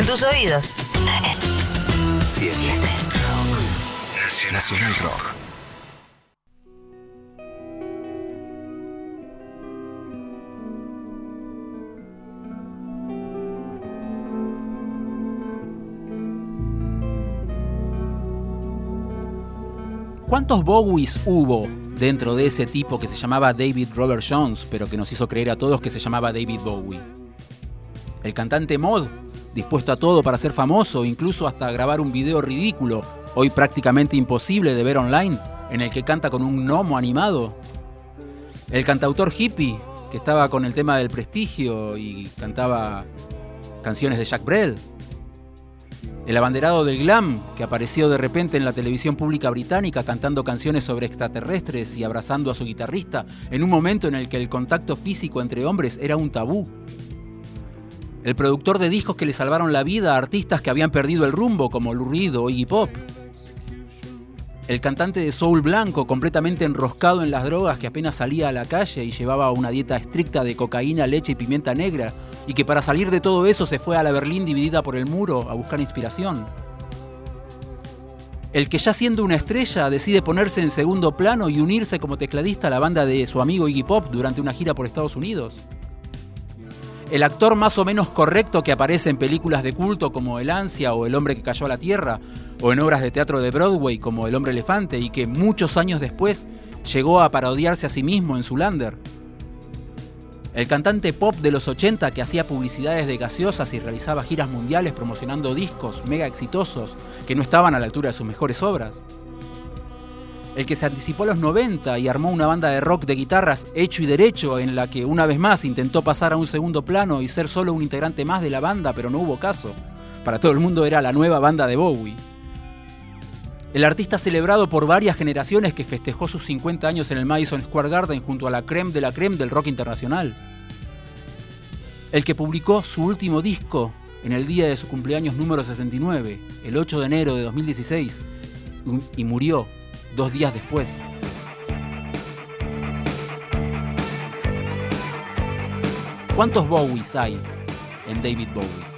En tus oídos. 7. Nacional Rock. ¿Cuántos Bowies hubo dentro de ese tipo que se llamaba David Robert Jones, pero que nos hizo creer a todos que se llamaba David Bowie? El cantante Mod, dispuesto a todo para ser famoso, incluso hasta grabar un video ridículo, hoy prácticamente imposible de ver online, en el que canta con un gnomo animado. El cantautor hippie, que estaba con el tema del prestigio y cantaba canciones de Jack Brel. El abanderado del glam, que apareció de repente en la televisión pública británica cantando canciones sobre extraterrestres y abrazando a su guitarrista en un momento en el que el contacto físico entre hombres era un tabú. El productor de discos que le salvaron la vida a artistas que habían perdido el rumbo, como Lou o Iggy Pop. El cantante de soul blanco, completamente enroscado en las drogas, que apenas salía a la calle y llevaba una dieta estricta de cocaína, leche y pimienta negra, y que para salir de todo eso se fue a la Berlín dividida por el muro a buscar inspiración. El que ya siendo una estrella decide ponerse en segundo plano y unirse como tecladista a la banda de su amigo Iggy Pop durante una gira por Estados Unidos. El actor más o menos correcto que aparece en películas de culto como El Ansia o El hombre que cayó a la tierra, o en obras de teatro de Broadway como El hombre elefante y que muchos años después llegó a parodiarse a sí mismo en Zulander. El cantante pop de los 80 que hacía publicidades de gaseosas y realizaba giras mundiales promocionando discos mega exitosos que no estaban a la altura de sus mejores obras el que se anticipó a los 90 y armó una banda de rock de guitarras hecho y derecho en la que una vez más intentó pasar a un segundo plano y ser solo un integrante más de la banda, pero no hubo caso. Para todo el mundo era la nueva banda de Bowie. El artista celebrado por varias generaciones que festejó sus 50 años en el Madison Square Garden junto a la creme de la creme del rock internacional. El que publicó su último disco en el día de su cumpleaños número 69, el 8 de enero de 2016, y murió dos días después. ¿Cuántos Bowies hay en David Bowie?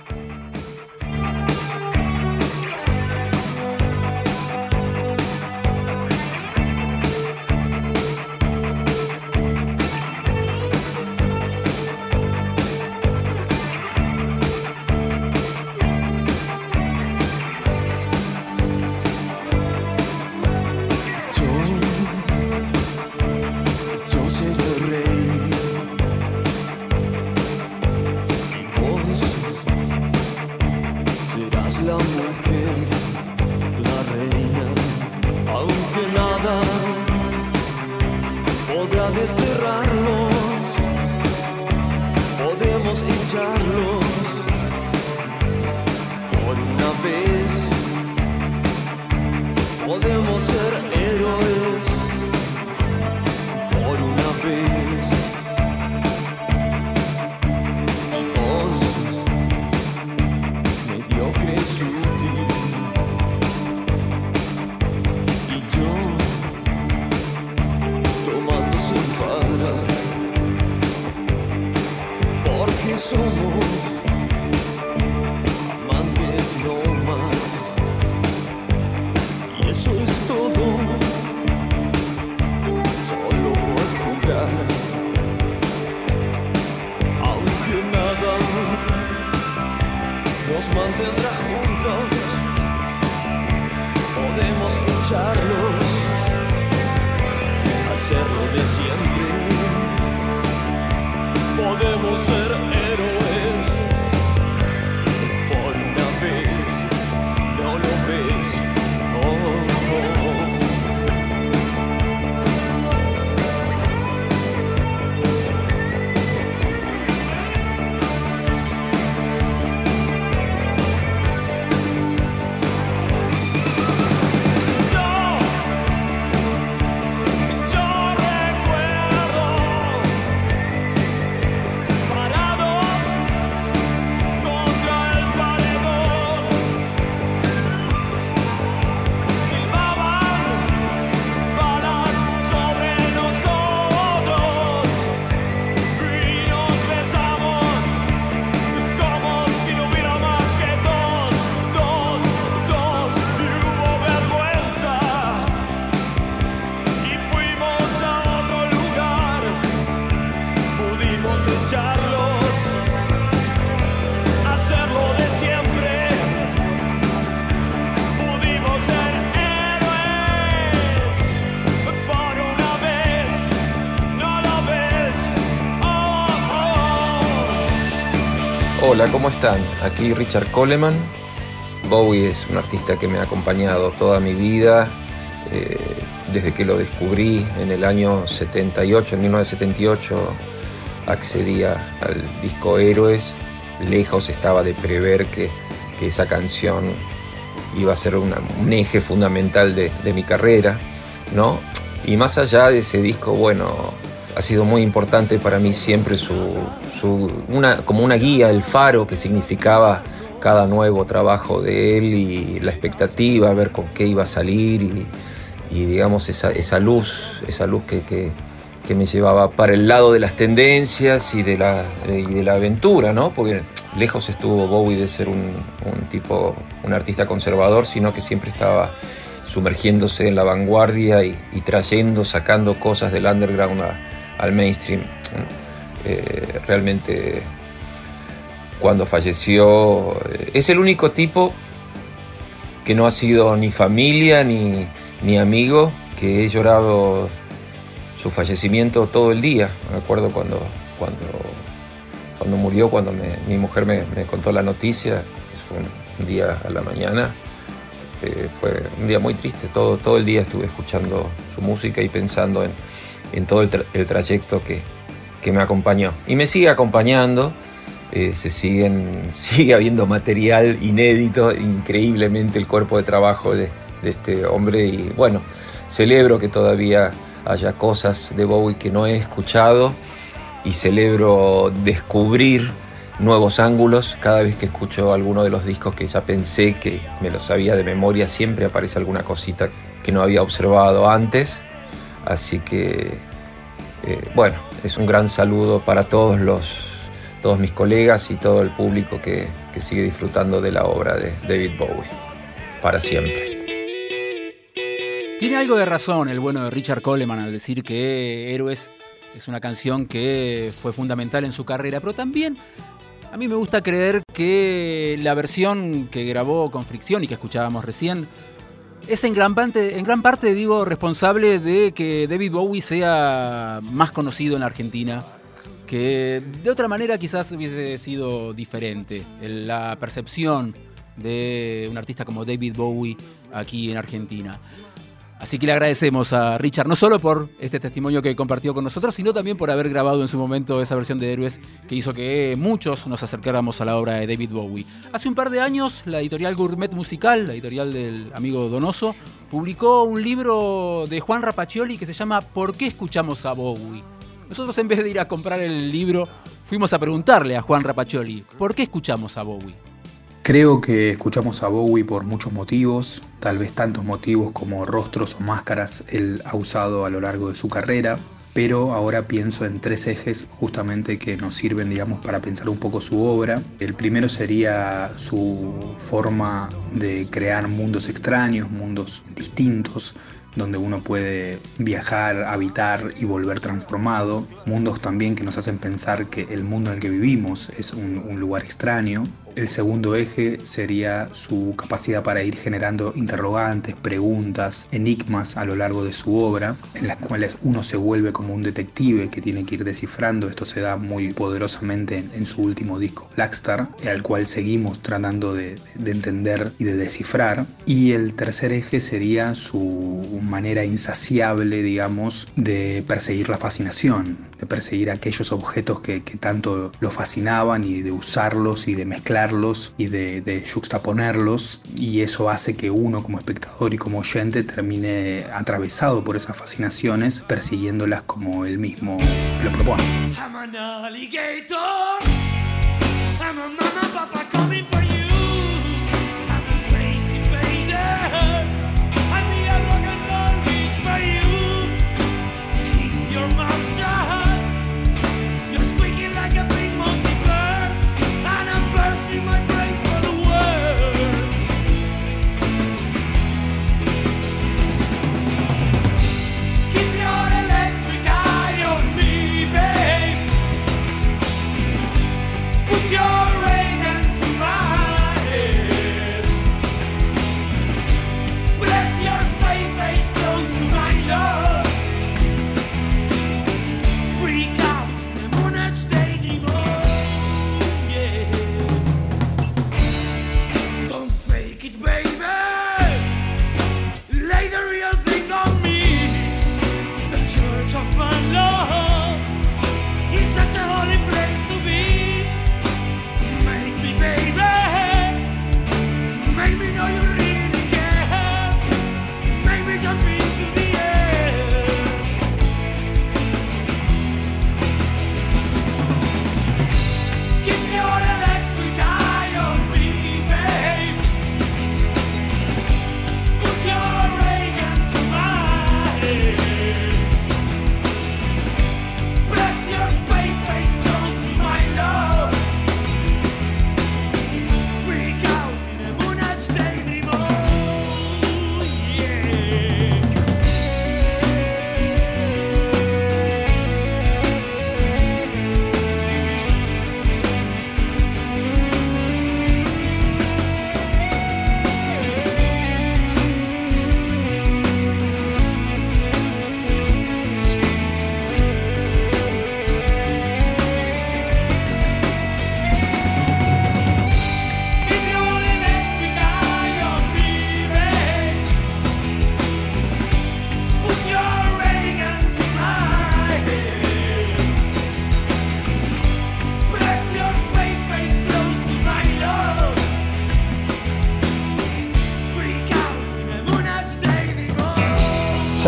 Hola, ¿cómo están? Aquí Richard Coleman. Bowie es un artista que me ha acompañado toda mi vida, eh, desde que lo descubrí en el año 78, en 1978 accedía al disco Héroes. Lejos estaba de prever que, esa canción iba a ser un eje fundamental de, mi carrera, ¿no? Y más allá de ese disco, bueno, ha sido muy importante para mí siempre su, una, como una guía, el faro que significaba cada nuevo trabajo de él y la expectativa, ver con qué iba a salir y, digamos esa, esa, luz, esa luz que, que, me llevaba para el lado de las tendencias y de la, y de la aventura, ¿no? Porque lejos estuvo Bowie de ser un, un tipo, un artista conservador, sino que siempre estaba sumergiéndose en la vanguardia y, trayendo, sacando cosas del underground al mainstream. Eh, realmente cuando falleció eh, es el único tipo que no ha sido ni familia ni, ni amigo, que he llorado su fallecimiento todo el día. Me acuerdo cuando, cuando, cuando murió, cuando mi mujer me, contó la noticia, fue un día a la mañana, fue un día muy triste, todo, todo el día estuve escuchando su música y pensando en, en todo el, el trayecto que, que me acompañó. Y me sigue acompañando, eh, se siguen, sigue habiendo material inédito, increíblemente el cuerpo de trabajo de, este hombre y bueno, celebro que todavía haya cosas de Bowie que no he escuchado y celebro descubrir nuevos ángulos. Cada vez que escucho alguno de los discos que ya pensé que me los sabía de memoria, siempre aparece alguna cosita que no había observado antes. Así que eh, bueno, es un gran saludo para todos, los, todos mis colegas y todo el público que, sigue disfrutando de la obra de David Bowie. Para siempre. Tiene algo de razón el bueno de Richard Coleman al decir que Héroes es una canción que fue fundamental en su carrera, pero también a mí me gusta creer que la versión que grabó con Fricción y que escuchábamos recién es en gran, parte, en gran parte, digo, responsable de que David Bowie sea más conocido en Argentina, que de otra manera quizás hubiese sido diferente. La percepción de un artista como David Bowie aquí en Argentina. Así que le agradecemos a Richard, no solo por este testimonio que compartió con nosotros, sino también por haber grabado en su momento esa versión de Héroes que hizo que muchos nos acercáramos a la obra de David Bowie. Hace un par de años, la editorial Gourmet Musical, la editorial del amigo Donoso, publicó un libro de Juan Rapaccioli que se llama ¿Por qué escuchamos a Bowie? Nosotros en vez de ir a comprar el libro, fuimos a preguntarle a Juan Rapaccioli, ¿por qué escuchamos a Bowie? Creo que escuchamos a Bowie por muchos motivos, tal vez tantos motivos como rostros o máscaras él ha usado a lo largo de su carrera, pero ahora pienso en tres ejes justamente que nos sirven, digamos, para pensar un poco su obra. El primero sería su forma de crear mundos extraños, mundos distintos, donde uno puede viajar, habitar y volver transformado. Mundos también que nos hacen pensar que el mundo en el que vivimos es un, un lugar extraño. El segundo eje sería su capacidad para ir generando interrogantes, preguntas, enigmas a lo largo de su obra, en las cuales uno se vuelve como un detective que tiene que ir descifrando. Esto se da muy poderosamente en, su último disco, Blackstar, al cual seguimos tratando de, entender y de descifrar. Y el tercer eje sería su manera insaciable, digamos, de perseguir la fascinación, de perseguir aquellos objetos que, tanto lo fascinaban y de usarlos y de mezclar y de, de juxtaponerlos y eso hace que uno como espectador y como oyente termine atravesado por esas fascinaciones persiguiéndolas como él mismo lo propone.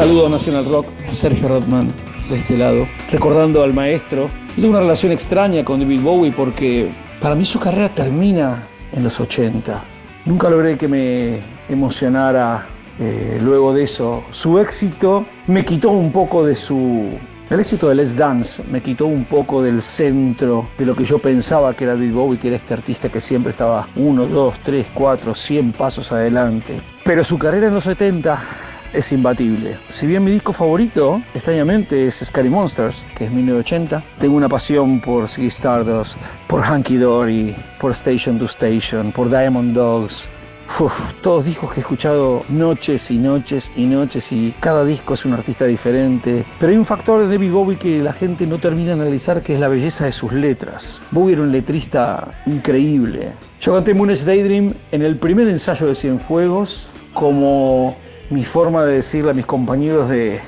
Saludo a Nacional Rock, Sergio Rodman de este lado, recordando al maestro. Tengo una relación extraña con David Bowie porque para mí su carrera termina en los 80. Nunca logré que me emocionara eh, luego de eso. Su éxito me quitó un poco de su... El éxito de Let's Dance me quitó un poco del centro de lo que yo pensaba que era David Bowie, que era este artista que siempre estaba uno, dos, tres, cuatro, cien pasos adelante. Pero su carrera en los 70 es imbatible. Si bien mi disco favorito, extrañamente, es Scary Monsters, que es 1980, tengo una pasión por Ziggy Stardust, por Hanky Dory, por Station to Station, por Diamond Dogs. Todos discos que he escuchado noches y noches y noches y cada disco es un artista diferente. Pero hay un factor de David Bowie que la gente no termina de analizar que es la belleza de sus letras. Bowie era un letrista increíble. Yo canté Moon's Daydream en el primer ensayo de Cienfuegos como mi forma de decirle a mis compañeros de,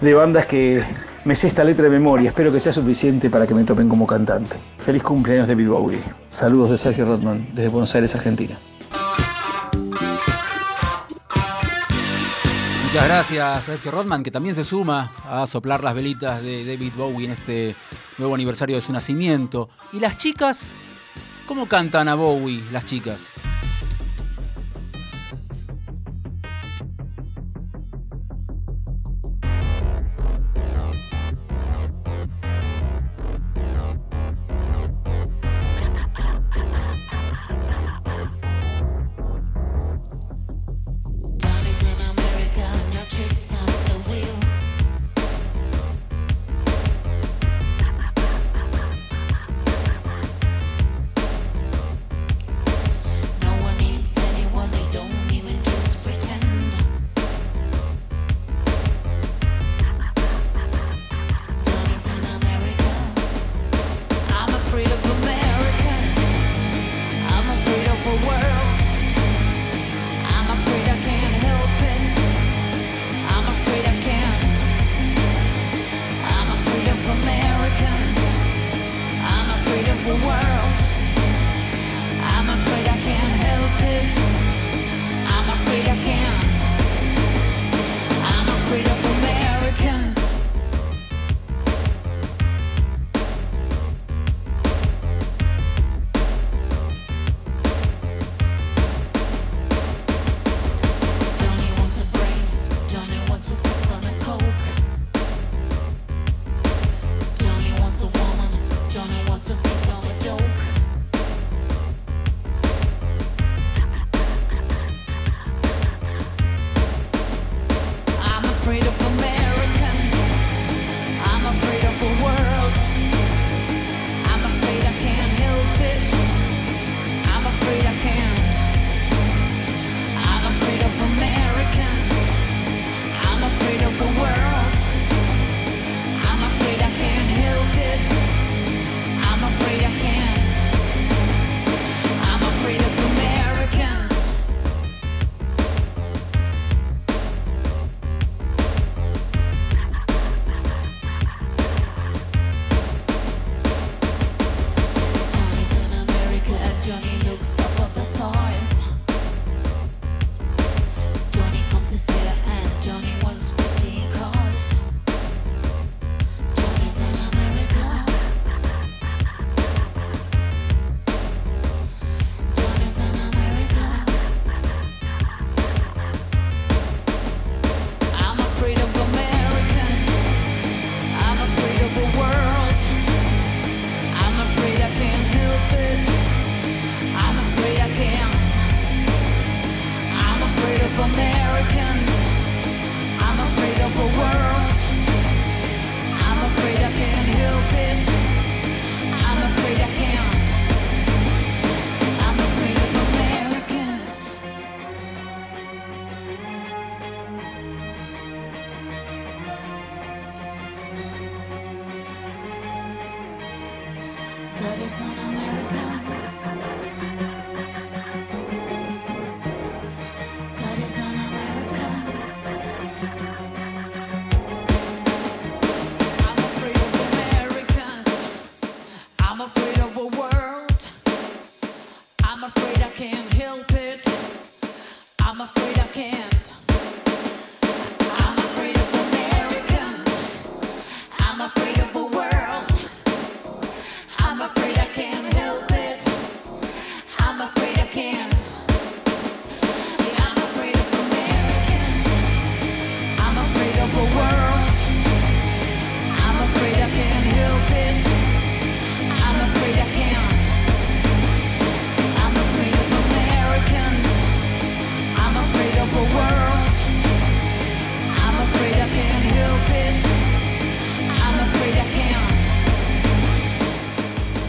de bandas que me sé esta letra de memoria. Espero que sea suficiente para que me topen como cantante. Feliz cumpleaños David Bowie. Saludos de Sergio Rodman desde Buenos Aires, Argentina. Muchas gracias, Sergio Rodman, que también se suma a soplar las velitas de David Bowie en este nuevo aniversario de su nacimiento. ¿Y las chicas? ¿Cómo cantan a Bowie las chicas?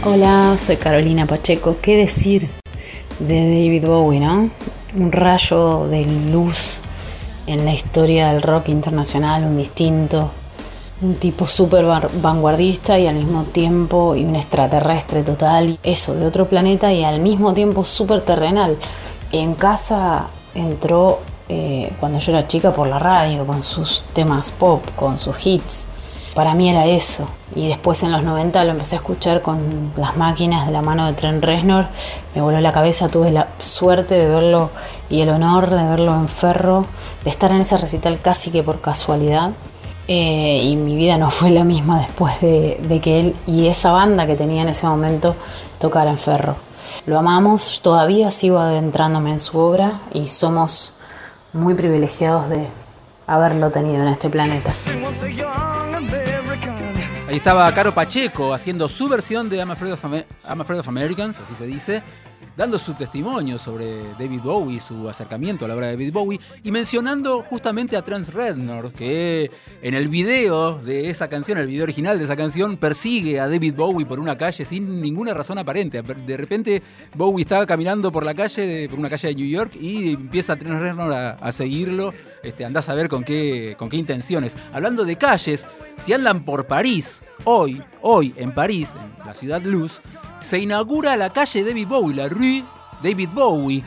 Hola, soy Carolina Pacheco. ¿Qué decir de David Bowie, no? Un rayo de luz en la historia del rock internacional, un distinto, un tipo súper vanguardista y al mismo tiempo y un extraterrestre total, eso, de otro planeta y al mismo tiempo súper terrenal. En casa entró eh, cuando yo era chica por la radio, con sus temas pop, con sus hits. Para mí era eso. Y después en los 90 lo empecé a escuchar con las máquinas de la mano de Tren Reznor. Me voló la cabeza, tuve la suerte de verlo y el honor de verlo en Ferro, de estar en ese recital casi que por casualidad. Eh, y mi vida no fue la misma después de, de, que él y esa banda que tenía en ese momento tocara en Ferro. Lo amamos, todavía sigo adentrándome en su obra y somos muy privilegiados de haberlo tenido en este planeta. Estaba Caro Pacheco haciendo su versión de I'm Afraid of, Americans, así se dice, dando su testimonio sobre David Bowie, su acercamiento a la obra de David Bowie, y mencionando justamente a Trans Reznor, que en el video de esa canción, el video original de esa canción, persigue a David Bowie por una calle sin ninguna razón aparente. De repente Bowie estaba caminando por la calle, por una calle de New York, y empieza Trans Reznor a, seguirlo. Este, andás a ver con qué, con qué intenciones. Hablando de calles, si andan por París, hoy, hoy en París, en la ciudad Luz, se inaugura la calle David Bowie, la Rue David Bowie.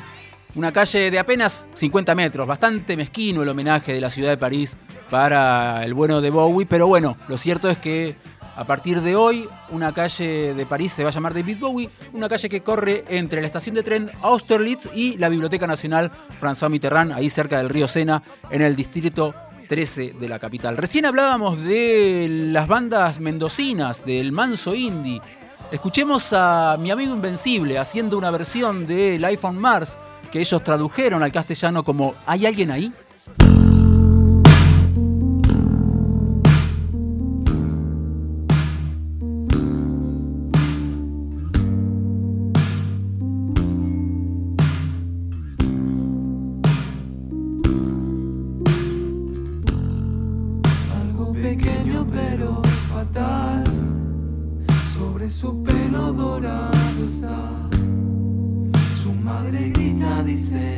Una calle de apenas 50 metros, bastante mezquino el homenaje de la ciudad de París para el bueno de Bowie, pero bueno, lo cierto es que a partir de hoy, una calle de París se va a llamar David Bowie, una calle que corre entre la estación de tren Austerlitz y la Biblioteca Nacional François Mitterrand, ahí cerca del río Sena, en el distrito 13 de la capital. Recién hablábamos de las bandas mendocinas, del manso indie. Escuchemos a mi amigo Invencible haciendo una versión del iPhone Mars que ellos tradujeron al castellano como ¿Hay alguien ahí? su pelo dorado está. Su madre grita, dice.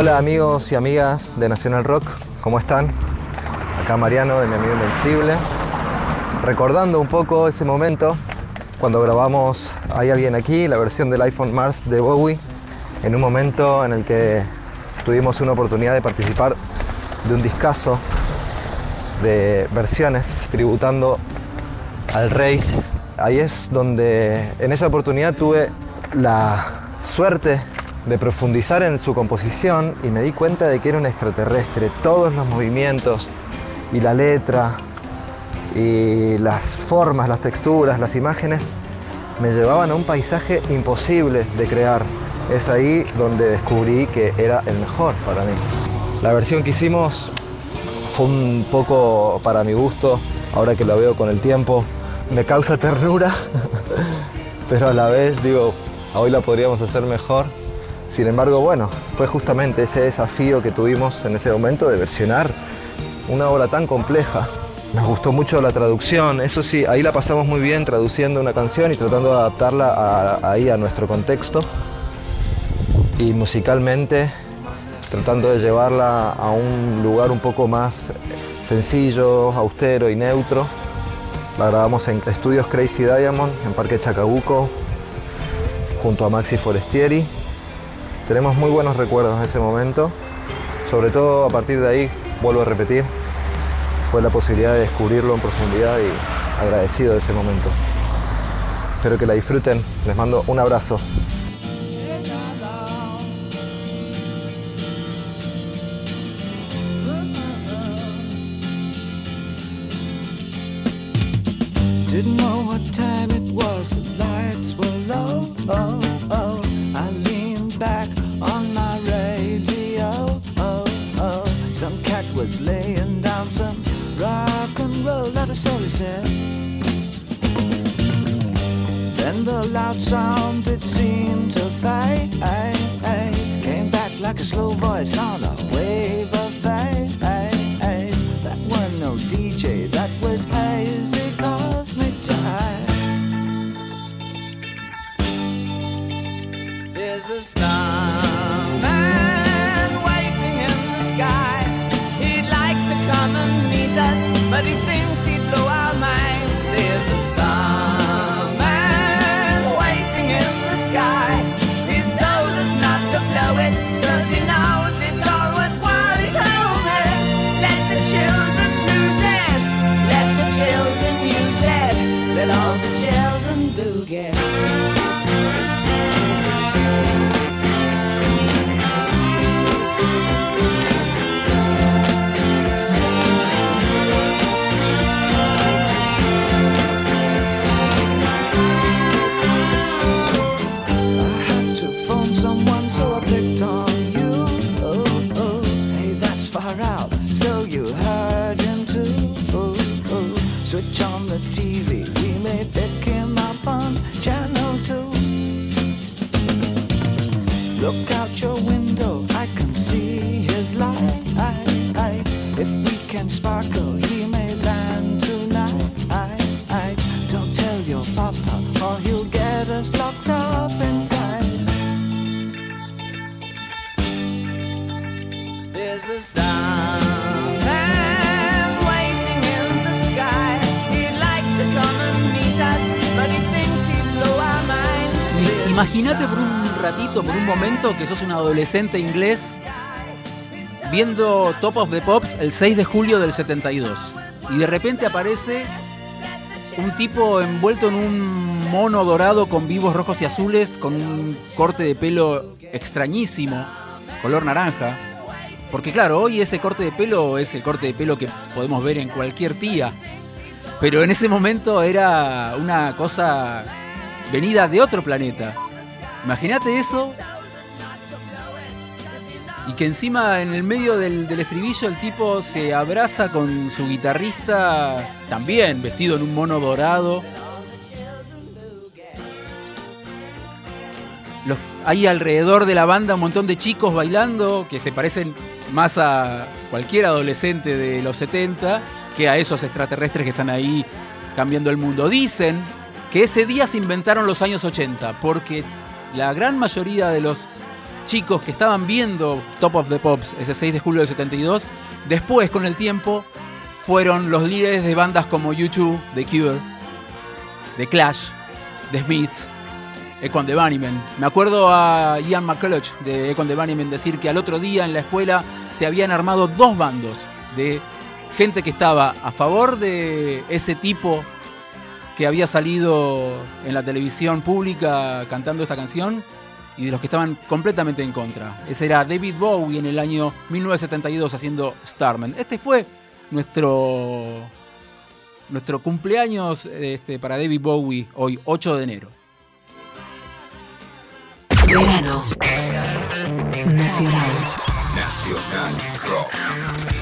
Hola amigos y amigas de Nacional Rock, ¿cómo están? Acá Mariano de mi amigo Invencible. Recordando un poco ese momento cuando grabamos Hay alguien aquí, la versión del iPhone Mars de Bowie, en un momento en el que tuvimos una oportunidad de participar de un discazo de versiones tributando al rey. Ahí es donde en esa oportunidad tuve la suerte de profundizar en su composición y me di cuenta de que era un extraterrestre. Todos los movimientos y la letra y las formas, las texturas, las imágenes me llevaban a un paisaje imposible de crear. Es ahí donde descubrí que era el mejor para mí. La versión que hicimos fue un poco para mi gusto, ahora que lo veo con el tiempo, me causa ternura, pero a la vez digo, hoy la podríamos hacer mejor. Sin embargo, bueno, fue justamente ese desafío que tuvimos en ese momento de versionar una obra tan compleja. Nos gustó mucho la traducción, eso sí, ahí la pasamos muy bien traduciendo una canción y tratando de adaptarla ahí a nuestro contexto. Y musicalmente tratando de llevarla a un lugar un poco más sencillo, austero y neutro. La grabamos en Estudios Crazy Diamond, en Parque Chacabuco, junto a Maxi Forestieri. Tenemos muy buenos recuerdos de ese momento, sobre todo a partir de ahí, vuelvo a repetir, fue la posibilidad de descubrirlo en profundidad y agradecido de ese momento. Espero que la disfruten, les mando un abrazo. There's a far out. So you heard him too. Switch on the TV. We may pick him up on channel two. Look Imagínate por un ratito, por un momento, que sos un adolescente inglés viendo Top of the Pops el 6 de julio del 72. Y de repente aparece un tipo envuelto en un mono dorado con vivos rojos y azules, con un corte de pelo extrañísimo, color naranja. Porque claro, hoy ese corte de pelo es el corte de pelo que podemos ver en cualquier tía. Pero en ese momento era una cosa venida de otro planeta. Imagínate eso. Y que encima en el medio del, estribillo el tipo se abraza con su guitarrista, también vestido en un mono dorado. Hay alrededor de la banda un montón de chicos bailando que se parecen más a cualquier adolescente de los 70 que a esos extraterrestres que están ahí cambiando el mundo. Dicen que ese día se inventaron los años 80 porque la gran mayoría de los chicos que estaban viendo Top of the Pops ese 6 de julio del 72, después con el tiempo fueron los líderes de bandas como U2, The Cure, The Clash, The Smiths, Econ the Bunnymen. Me acuerdo a Ian McCulloch de Econ the Bunnymen decir que al otro día en la escuela se habían armado dos bandos de gente que estaba a favor de ese tipo que había salido en la televisión pública cantando esta canción y de los que estaban completamente en contra. Ese era David Bowie en el año 1972 haciendo Starman. Este fue nuestro, nuestro cumpleaños este, para David Bowie hoy, 8 de enero. Verano. Nacional. Nacional Rock.